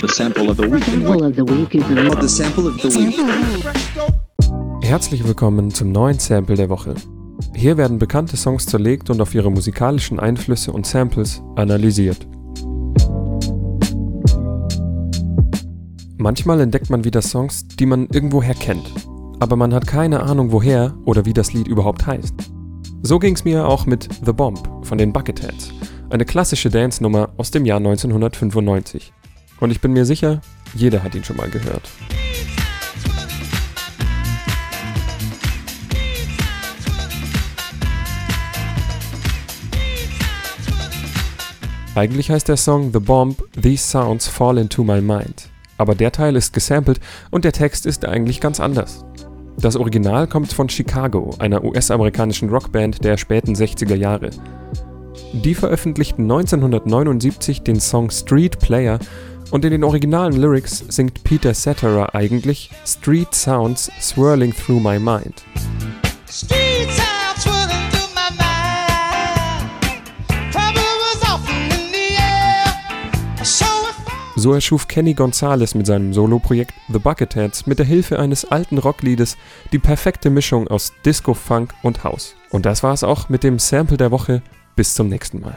The sample of the week. Sample of the week is The sample of the week. Herzlich willkommen zum neuen Sample der Woche. Hier werden bekannte Songs zerlegt und auf ihre musikalischen Einflüsse und Samples analysiert. Manchmal entdeckt man wieder Songs, die man irgendwoher kennt, aber man hat keine Ahnung woher oder wie das Lied überhaupt heißt. So ging's mir auch mit The Bomb von den Bucketheads, eine klassische Dance-Nummer aus dem Jahr 1995. Und ich bin mir sicher, jeder hat ihn schon mal gehört. Eigentlich heißt der Song The Bomb These Sounds Fall Into My Mind. Aber der Teil ist gesampelt und der Text ist eigentlich ganz anders. Das Original kommt von Chicago, einer US-amerikanischen Rockband der späten 60er Jahre. Die veröffentlichten 1979 den Song Street Player und in den originalen Lyrics singt Peter Cetera eigentlich Street Sounds Swirling Through My Mind. So erschuf Kenny Gonzalez mit seinem Soloprojekt The Bucketheads mit der Hilfe eines alten Rockliedes die perfekte Mischung aus Disco, Funk und House. Und das war es auch mit dem Sample der Woche. Bis zum nächsten Mal.